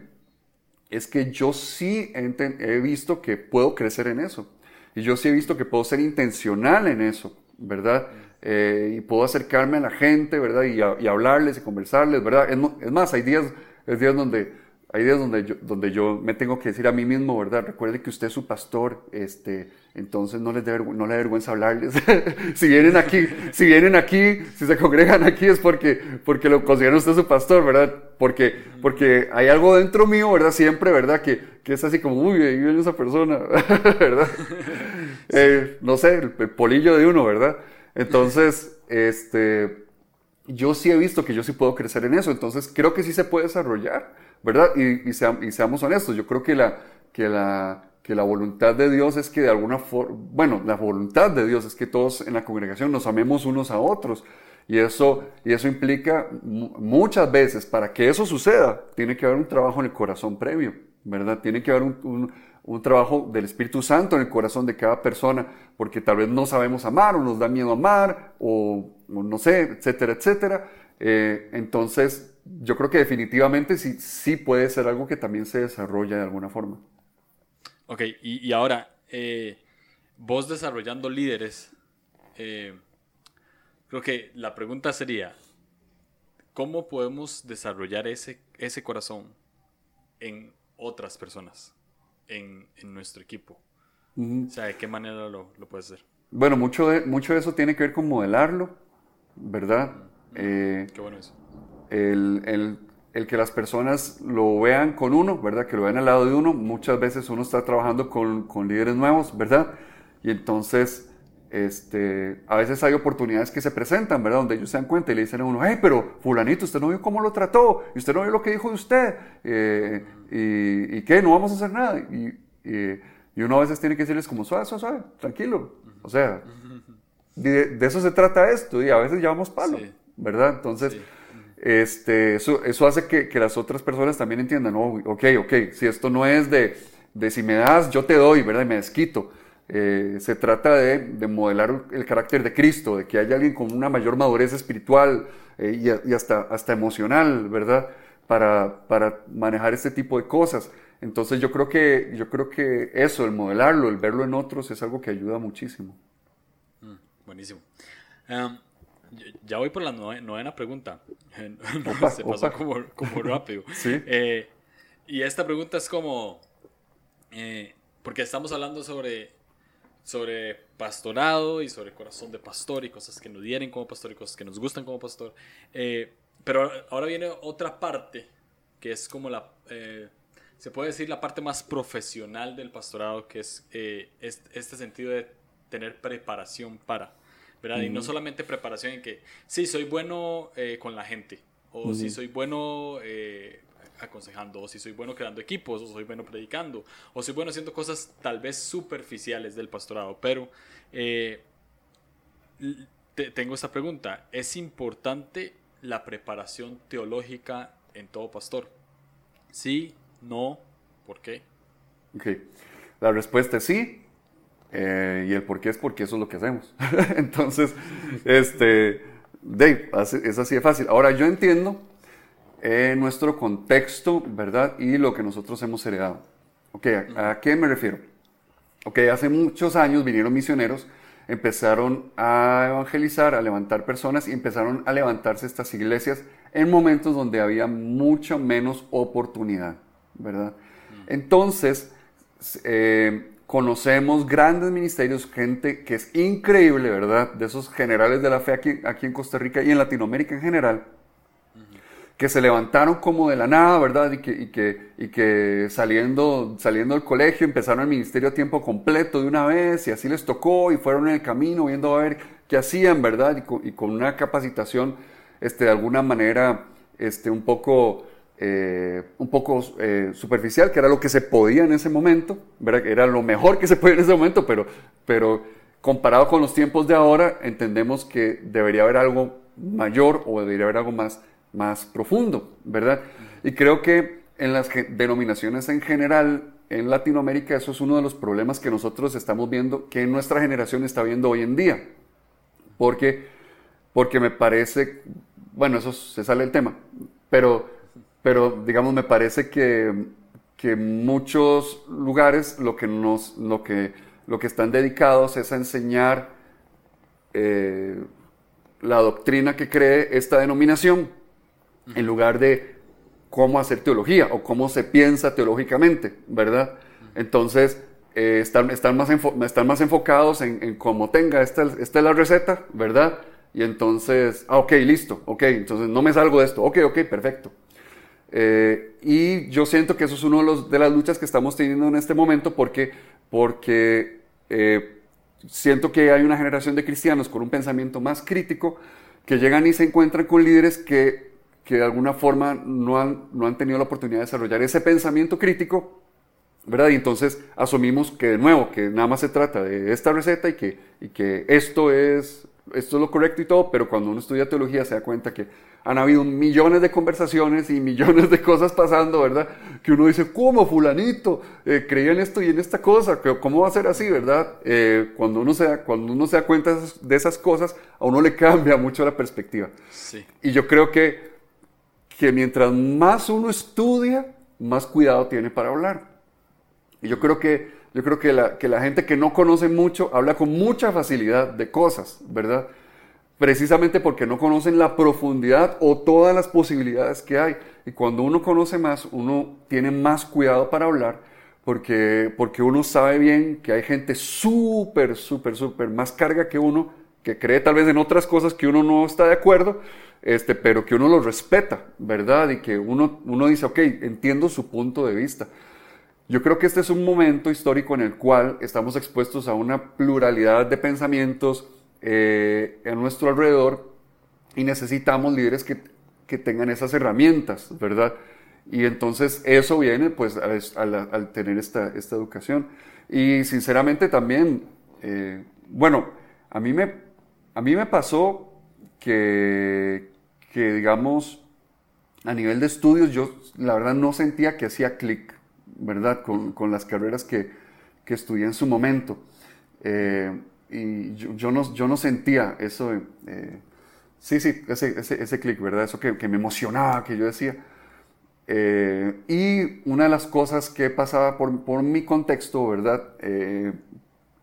es que yo sí he visto que puedo crecer en eso. Y yo sí he visto que puedo ser intencional en eso, ¿verdad? Eh, y puedo acercarme a la gente, ¿verdad? Y, y hablarles y conversarles, ¿verdad? Es, es, más, hay días, hay días donde, hay días donde yo, donde yo me tengo que decir a mí mismo, ¿verdad? Recuerde que usted es su pastor, este, entonces no les no le vergüenza hablarles. *laughs* si vienen aquí, si vienen aquí, si se congregan aquí es porque, porque lo consideran usted su pastor, ¿verdad? Porque, porque hay algo dentro mío, ¿verdad? Siempre, ¿verdad? Que, que es así como, uy, ahí viene esa persona, *laughs* ¿verdad? *laughs* Eh, no sé, el polillo de uno, ¿verdad? Entonces, este, yo sí he visto que yo sí puedo crecer en eso, entonces creo que sí se puede desarrollar, ¿verdad? Y, seamos honestos, yo creo que la, que, la, que la voluntad de Dios es que de alguna forma, bueno, la voluntad de Dios es que todos en la congregación nos amemos unos a otros. Y eso, y eso implica muchas veces, para que eso suceda, tiene que haber un trabajo en el corazón previo, ¿verdad? Tiene que haber un un trabajo del Espíritu Santo en el corazón de cada persona, porque tal vez no sabemos amar o nos da miedo amar o, no sé, etcétera, etcétera. Eh, entonces, yo creo que definitivamente sí, sí puede ser algo que también se desarrolla de alguna forma. Ok, y, ahora, eh, vos desarrollando líderes, eh, creo que la pregunta sería, ¿cómo podemos desarrollar ese, ese corazón en otras personas? En, nuestro equipo? O sea, ¿de qué manera lo, lo puedes hacer? Bueno, mucho de, mucho de eso tiene que ver con modelarlo, ¿verdad? Eh, qué bueno eso. El, el, que las personas lo vean con uno, ¿verdad? Que lo vean al lado de uno. Muchas veces uno está trabajando con, con líderes nuevos, ¿verdad? Y entonces este, a veces hay oportunidades que se presentan, ¿verdad? Donde ellos se dan cuenta y le dicen a uno, hey, pero fulanito, usted no vio cómo lo trató, y usted no vio lo que dijo de usted, eh, y, y, qué, no vamos a hacer nada. Y, y, uno a veces tiene que decirles como, suave, suave, suave, tranquilo. O sea, de, eso se trata esto, y a veces llevamos palo, ¿verdad? Entonces, este, eso, eso hace que, que, las otras personas también entiendan, oh, ok, ok, si esto no es de, de si me das, yo te doy, ¿verdad? Y me desquito eh, se trata de, modelar el carácter de Cristo, de que haya alguien con una mayor madurez espiritual eh, y, hasta, hasta emocional, ¿verdad? Para, para, manejar este tipo de cosas. Entonces yo creo, que, yo creo que eso, el modelarlo, el verlo en otros, es algo que ayuda muchísimo. Mm, buenísimo. Em, ya voy por la novena pregunta. *laughs* se pasó como, como, *laughs* rápido. ¿Sí? Eh, y esta pregunta es como, porque estamos hablando sobre sobre pastorado y sobre corazón de pastor y cosas que nos dieren como pastor y cosas que nos gustan como pastor. Eh, pero ahora viene otra parte que es como la, eh, se puede decir la parte más profesional del pastorado, que es eh, este sentido de tener preparación para, ¿verdad? Y no solamente preparación en que, sí, soy bueno con la gente, o si soy bueno aconsejando, o si soy bueno creando equipos, o soy bueno predicando, o soy bueno haciendo cosas tal vez superficiales del pastorado. Pero eh, tengo esta pregunta, ¿es importante la preparación teológica en todo pastor? Sí, no, ¿por qué? Ok, la respuesta es sí, eh, y el por qué es porque eso es lo que hacemos. *laughs* Entonces, este, Dave, es así de fácil. Ahora, yo entiendo en nuestro contexto, ¿verdad? Y lo que nosotros hemos heredado. Ok, ¿a, qué me refiero? Ok, hace muchos años vinieron misioneros, empezaron a evangelizar, a levantar personas y empezaron a levantarse estas iglesias en momentos donde había mucho menos oportunidad, ¿verdad? Entonces, eh, conocemos grandes ministerios, gente que es increíble, ¿verdad? De esos generales de la fe aquí en Costa Rica y en Latinoamérica en general, que se levantaron como de la nada, ¿verdad? Y que, y que, y que saliendo, saliendo del colegio empezaron el ministerio a tiempo completo de una vez y así les tocó y fueron en el camino viendo a ver qué hacían, ¿verdad? Y con, una capacitación, este, de alguna manera, este, un poco, eh, un poco eh, superficial, que era lo que se podía en ese momento, ¿verdad? Era lo mejor que se podía en ese momento, pero, pero comparado con los tiempos de ahora, entendemos que debería haber algo mayor o debería haber algo más más profundo, ¿verdad? Y creo que en las denominaciones en general, en Latinoamérica, eso es uno de los problemas que nosotros estamos viendo, que nuestra generación está viendo hoy en día. Porque, porque me parece, bueno, eso se sale del tema, pero, pero digamos, me parece que, que muchos lugares lo que, nos, lo, que, lo que están dedicados es a enseñar eh, la doctrina que cree esta denominación en lugar de cómo hacer teología o cómo se piensa teológicamente, ¿verdad? Entonces, eh, están, están, más están más enfocados en, cómo tenga, esta, esta es la receta, ¿verdad? Y entonces, ah, ok, listo, ok, entonces no me salgo de esto, ok, ok, perfecto. Eh, y yo siento que eso es una de, los, de, las luchas que estamos teniendo en este momento porque, porque eh, siento que hay una generación de cristianos con un pensamiento más crítico que llegan y se encuentran con líderes que que de alguna forma no han, no han tenido la oportunidad de desarrollar ese pensamiento crítico, ¿verdad? Y entonces asumimos que de nuevo, que nada más se trata de esta receta y que, y que esto, es, esto es lo correcto y todo, pero cuando uno estudia teología se da cuenta que han habido millones de conversaciones y millones de cosas pasando, ¿verdad? Que uno dice, ¿cómo fulanito eh, creía en esto y en esta cosa? ¿Cómo va a ser así, verdad? Eh, cuando, uno se da, cuando uno se da cuenta de esas cosas, a uno le cambia mucho la perspectiva. Sí. Y yo creo que que mientras más uno estudia, más cuidado tiene para hablar. Y yo creo que, yo creo que la, que la gente que no conoce mucho habla con mucha facilidad de cosas, ¿verdad? Precisamente porque no conocen la profundidad o todas las posibilidades que hay. Y cuando uno conoce más, uno tiene más cuidado para hablar porque, porque uno sabe bien que hay gente súper, súper, súper más carga que uno, que cree tal vez en otras cosas que uno no está de acuerdo, este, pero que uno lo respeta, ¿verdad? Y que uno, uno dice, ok, entiendo su punto de vista. Yo creo que este es un momento histórico en el cual estamos expuestos a una pluralidad de pensamientos eh, nuestro alrededor y necesitamos líderes que, que, tengan esas herramientas, ¿verdad? Y entonces eso viene pues al, tener esta, esta, educación. Y sinceramente también, eh, bueno, a mí, me, a mí me pasó que, que, digamos, a nivel de estudios, yo la verdad no sentía que hacía clic, ¿verdad? Con, con, las carreras que, que, estudié en su momento. Eh, y yo, yo, no, yo no sentía eso, eh, sí, sí, ese, ese, ese clic, ¿verdad? Eso que, que, me emocionaba, que yo decía. Eh, y una de las cosas que pasaba por, por mi contexto, ¿verdad?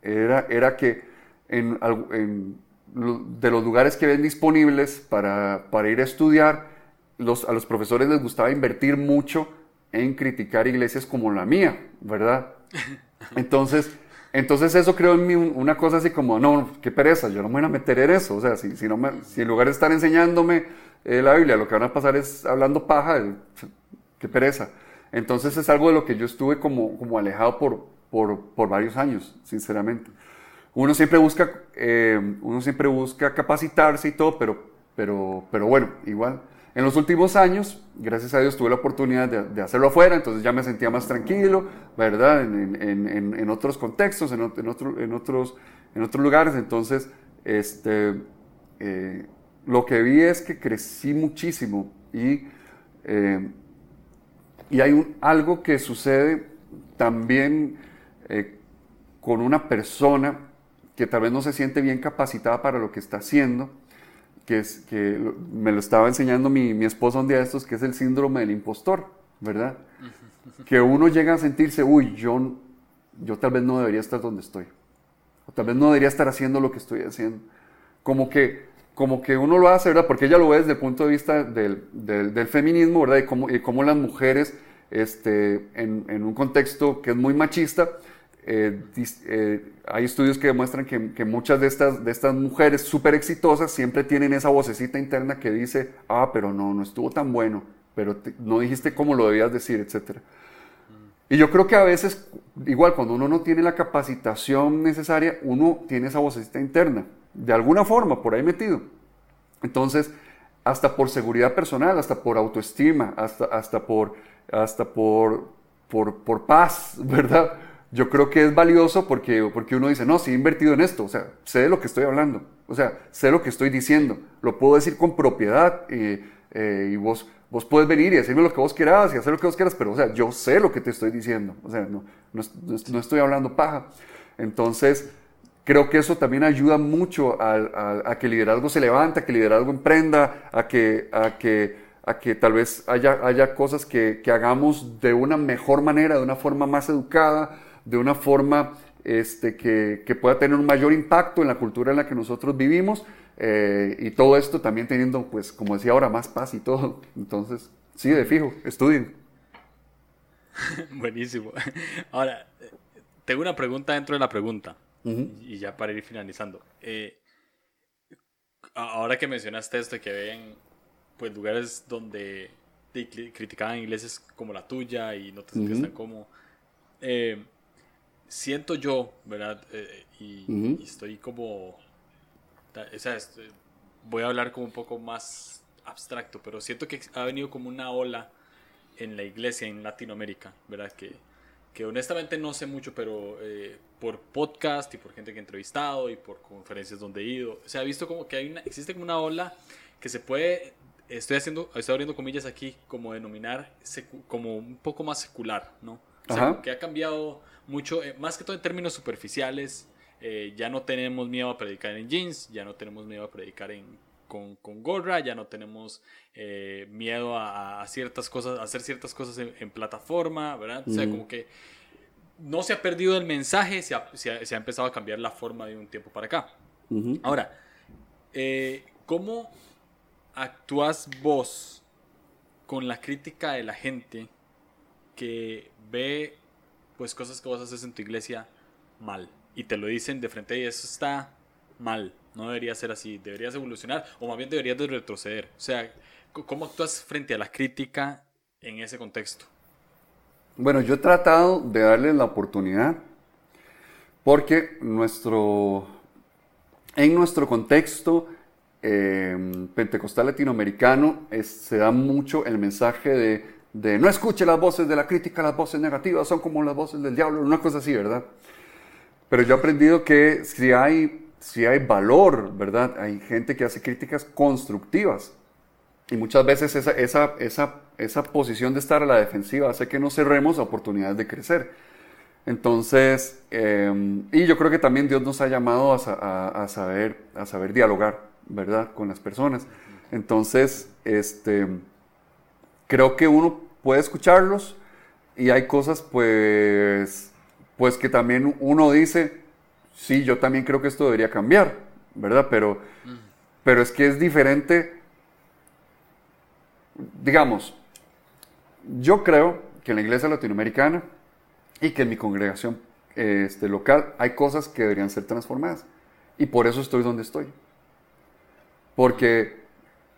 era, era que en, en de los lugares que ven disponibles para, para ir a estudiar, los, a los profesores les gustaba invertir mucho en criticar iglesias como la mía, ¿verdad? *laughs* Entonces, Entonces eso creo en mí una cosa así como, no, qué pereza, yo no me voy a meter en eso. O sea, si, si, no me, si en lugar de estar enseñándome eh, la Biblia, lo que van a pasar es hablando paja, eh, qué pereza. Entonces es algo de lo que yo estuve como, como alejado por, por, por varios años, sinceramente. Uno siempre busca, eh, uno siempre busca capacitarse y todo, pero, pero, pero bueno, igual. En los últimos años, gracias a Dios, tuve la oportunidad de, hacerlo afuera, entonces ya me sentía más tranquilo, ¿verdad? En, en, en, otros contextos, en, otro, en, otros, en otros lugares. Entonces, este, eh, lo que vi es que crecí muchísimo y, eh, y hay un, algo que sucede también con una persona que tal vez no se siente bien capacitada para lo que está haciendo que, es, que me lo estaba enseñando mi, mi esposa un día de estos, que es el síndrome del impostor, ¿verdad? Que uno llega a sentirse, uy, yo, yo tal vez no debería estar donde estoy. O tal vez no debería estar haciendo lo que estoy haciendo. Como que, como que uno lo hace, ¿verdad? Porque ella lo ve desde el punto de vista del, del, del feminismo, ¿verdad? Y cómo, y cómo las mujeres, este, en, en, un contexto que es muy machista, eh, eh, hay estudios que demuestran que, muchas de estas, mujeres súper exitosas siempre tienen esa vocecita interna que dice, ah, pero no, no estuvo tan bueno, pero no dijiste cómo lo debías decir, etc. Y yo creo que a veces, igual cuando uno no tiene la capacitación necesaria, uno tiene esa vocecita interna, de alguna forma, por ahí metido. Entonces, hasta por seguridad personal, hasta por autoestima, hasta, hasta, por, hasta por, por, por paz, *laughs* ¿verdad? Yo creo que es valioso porque, porque uno dice, no, sí he invertido en esto, o sea, sé de lo que estoy hablando, o sea, sé lo que estoy diciendo, lo puedo decir con propiedad y, eh, y vos, vos puedes venir y decirme lo que vos quieras y hacer lo que vos quieras, pero, o sea, yo sé lo que te estoy diciendo, o sea, no, no, estoy hablando paja. Entonces, creo que eso también ayuda mucho a, a, que el liderazgo se levante, a que el liderazgo emprenda, a que, a que, a que tal vez haya, haya cosas que, que hagamos de una mejor manera, de una forma más educada, de una forma este, que, que, pueda tener un mayor impacto en la cultura en la que nosotros vivimos eh, y todo esto también teniendo, pues, como decía ahora, más paz y todo. Entonces, sí, de fijo, estudien. *laughs* Buenísimo. Ahora, tengo una pregunta dentro de la pregunta y ya para ir finalizando. Eh, ahora que mencionaste esto, que ven pues lugares donde criticaban iglesias como la tuya y no te sentías tan cómodo. Eh, siento yo, ¿verdad? Eh, y, estoy como... O sea, voy a hablar como un poco más abstracto, pero siento que ha venido como una ola en la iglesia en Latinoamérica, ¿verdad? Que, que honestamente no sé mucho, pero eh, por podcast y por gente que he entrevistado y por conferencias donde he ido, se ha visto como que hay una, existe como una ola que se puede, estoy haciendo, estoy abriendo comillas aquí, como denominar como un poco más secular, ¿no? O sea, que ha cambiado mucho, eh, más que todo en términos superficiales, eh, ya no tenemos miedo a predicar en jeans, ya no tenemos miedo a predicar en, con, con gorra, ya no tenemos eh, miedo a, ciertas cosas, a hacer ciertas cosas en, plataforma, ¿verdad? O sea, como que no se ha perdido el mensaje, se ha, se ha, empezado a cambiar la forma de un tiempo para acá. Ahora, ¿cómo actúas vos con la crítica de la gente que ve pues cosas que vos haces en tu iglesia mal. Y te lo dicen de frente y eso está mal. No debería ser así. Deberías evolucionar o más bien deberías de retroceder. O sea, ¿cómo actúas frente a la crítica en ese contexto? Bueno, yo he tratado de darles la oportunidad porque nuestro, en nuestro contexto em, pentecostal latinoamericano se da mucho el mensaje de de no escuche las voces de la crítica, las voces negativas son como las voces del diablo, una cosa así, ¿verdad? Pero yo he aprendido que si hay, si hay valor, ¿verdad? Hay gente que hace críticas constructivas. Y muchas veces esa, esa, esa, esa posición de estar a la defensiva hace que no cerremos oportunidades de crecer. Entonces, em, y yo creo que también Dios nos ha llamado a, a, saber, a saber dialogar, ¿verdad? Con las personas. Entonces, este creo que uno puede escucharlos y hay cosas pues, pues que también uno dice, sí, yo también creo que esto debería cambiar, ¿verdad? Pero, pero es que es diferente, digamos, yo creo que en la iglesia latinoamericana y que en mi congregación este, local, hay cosas que deberían ser transformadas. Y por eso estoy donde estoy. Porque,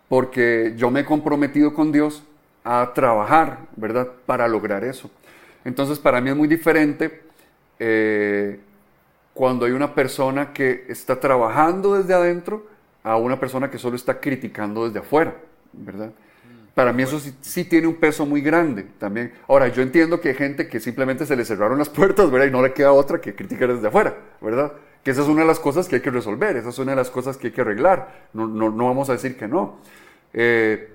porque yo me he comprometido con Dios a trabajar, ¿verdad? Para lograr eso. Entonces, para mí es muy diferente eh, cuando hay una persona que está trabajando desde adentro a una persona que solo está criticando desde afuera, ¿verdad? Para mí eso sí, tiene un peso muy grande también. Ahora, yo entiendo que hay gente que simplemente se le cerraron las *laughs* puertas, ¿verdad? Y no le queda otra que criticar desde afuera, ¿verdad? Que esa es una de las cosas que hay que resolver, esa es una de las cosas que hay que arreglar. No, no, no vamos a decir que no. Eh,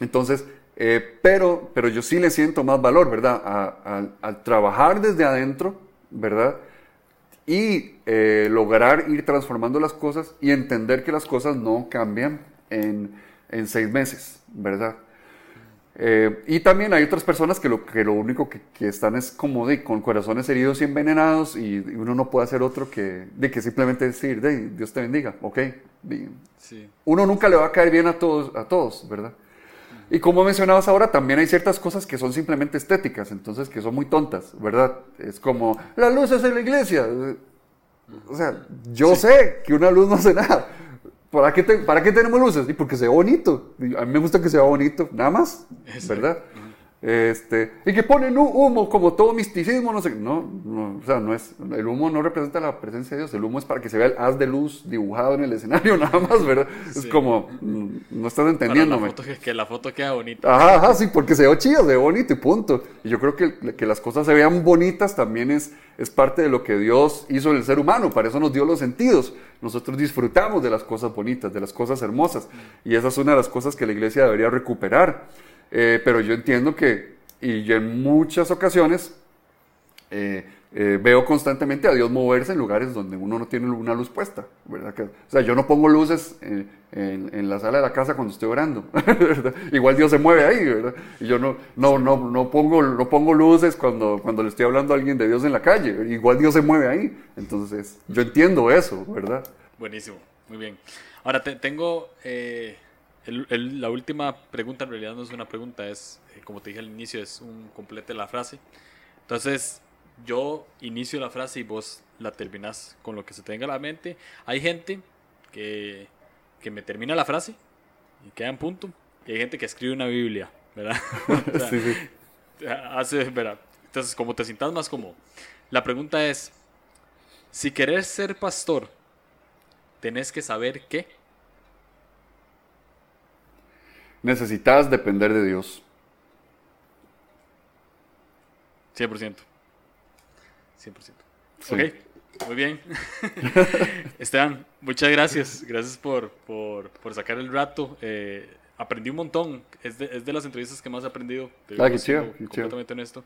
entonces, eh, pero, pero yo sí le siento más valor, ¿verdad? al trabajar desde adentro, ¿verdad? Y eh, lograr ir transformando las cosas y entender que las cosas no cambian en, en seis meses, ¿verdad? Eh, y también hay otras personas que lo, que lo único que, que están es como de, con corazones heridos y envenenados y uno no puede hacer otro que, de que simplemente decir, de, Dios te bendiga, ok. Sí. Uno nunca le va a caer bien a todos, a todos ¿verdad? Y como mencionabas ahora, también hay ciertas cosas que son simplemente estéticas, entonces que son muy tontas, ¿verdad? Es como, la luz es en la iglesia. O sea, yo sé que una luz no hace nada, ¿Para qué, ¿Para qué tenemos luces? Y porque se ve bonito. A mí me gusta que se vea bonito, nada más, ¿verdad? Este, y que ponen humo como todo misticismo, no sé, no, no, o sea, no es, el humo no representa la presencia de Dios, el humo es para que se vea el haz de luz dibujado en el *laughs* escenario nada más, ¿verdad? Es como, mm, no estás entendiéndome. La foto, que, la foto queda bonita. Ajá, ajá, sí, porque se ve chido, se ve bonito y punto. Y yo creo que, que las cosas se vean bonitas también es, es parte de lo que Dios hizo en el ser humano, para eso nos dio los sentidos. Nosotros disfrutamos de las cosas bonitas, de las cosas hermosas, y esa es una de las cosas que la iglesia debería recuperar. Eh, pero yo entiendo que, y yo en muchas ocasiones, eh, eh, veo constantemente a Dios moverse en lugares donde uno no tiene una luz puesta, ¿verdad? Que, o sea, yo no pongo luces en, en, la sala de la casa cuando estoy orando, *laughs* Igual Dios se mueve ahí, ¿verdad? Y yo no, no, no, no, pongo, no pongo luces cuando, cuando le estoy hablando a alguien de Dios en la calle, igual Dios se mueve ahí. Entonces, yo entiendo eso, ¿verdad? Buenísimo, muy bien. Ahora, te, tengo la última pregunta en realidad no es una pregunta, es, eh, como te dije al inicio, es un complete la frase. Entonces, yo inicio la frase y vos la terminas con lo que se tenga a la mente. Hay gente que, que me termina la frase y queda en punto. Y hay gente que escribe una Biblia, ¿verdad? *laughs* sí, sí. Hace, ¿verdad? Entonces, como te sientas más como... La pregunta es, si querés ser pastor, tenés que saber qué. Necesitas depender de Dios. 100%. 100%. Ok, muy bien. *laughs* Esteban, muchas gracias. Gracias por, por, por sacar el rato. Eh, aprendí un montón. Es de, es de, las entrevistas que más he aprendido. Ah, qué chido, completamente honesto.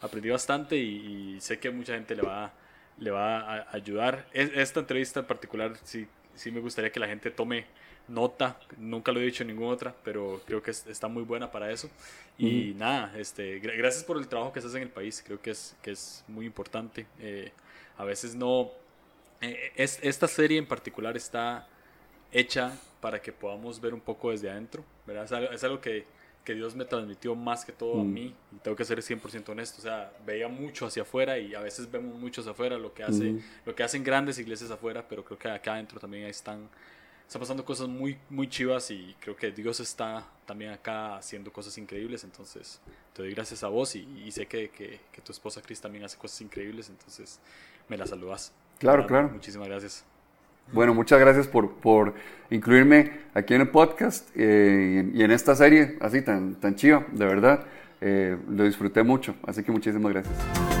Aprendí bastante y, sé que mucha gente le va, le va a ayudar. esta entrevista en particular, sí, sí me gustaría que la gente tome nota, nunca lo he dicho en ninguna otra, pero creo que está muy buena para eso. Y nada, este, gracias por el trabajo que haces en el país, creo que es, que es muy importante. Eh, a veces no, eh, es, esta serie en particular está hecha para que podamos ver un poco desde adentro, ¿verdad? Es algo, que, que, Dios me transmitió más que todo a mí, y tengo que ser 100% honesto, o sea, veía mucho hacia afuera y a veces vemos mucho hacia afuera, lo que, hace, lo que hacen grandes iglesias afuera, pero creo que acá adentro también están está pasando cosas muy, muy chivas y creo que Dios está también acá haciendo cosas increíbles. Entonces, te doy gracias a vos y, sé que, que, tu esposa Cris también hace cosas increíbles. Entonces, me la saludas. Claro, claro. Muchísimas gracias. Bueno, muchas gracias por, por incluirme aquí en el podcast eh, y, en, esta serie así tan, tan chiva, de verdad. Eh, lo disfruté mucho, así que muchísimas gracias.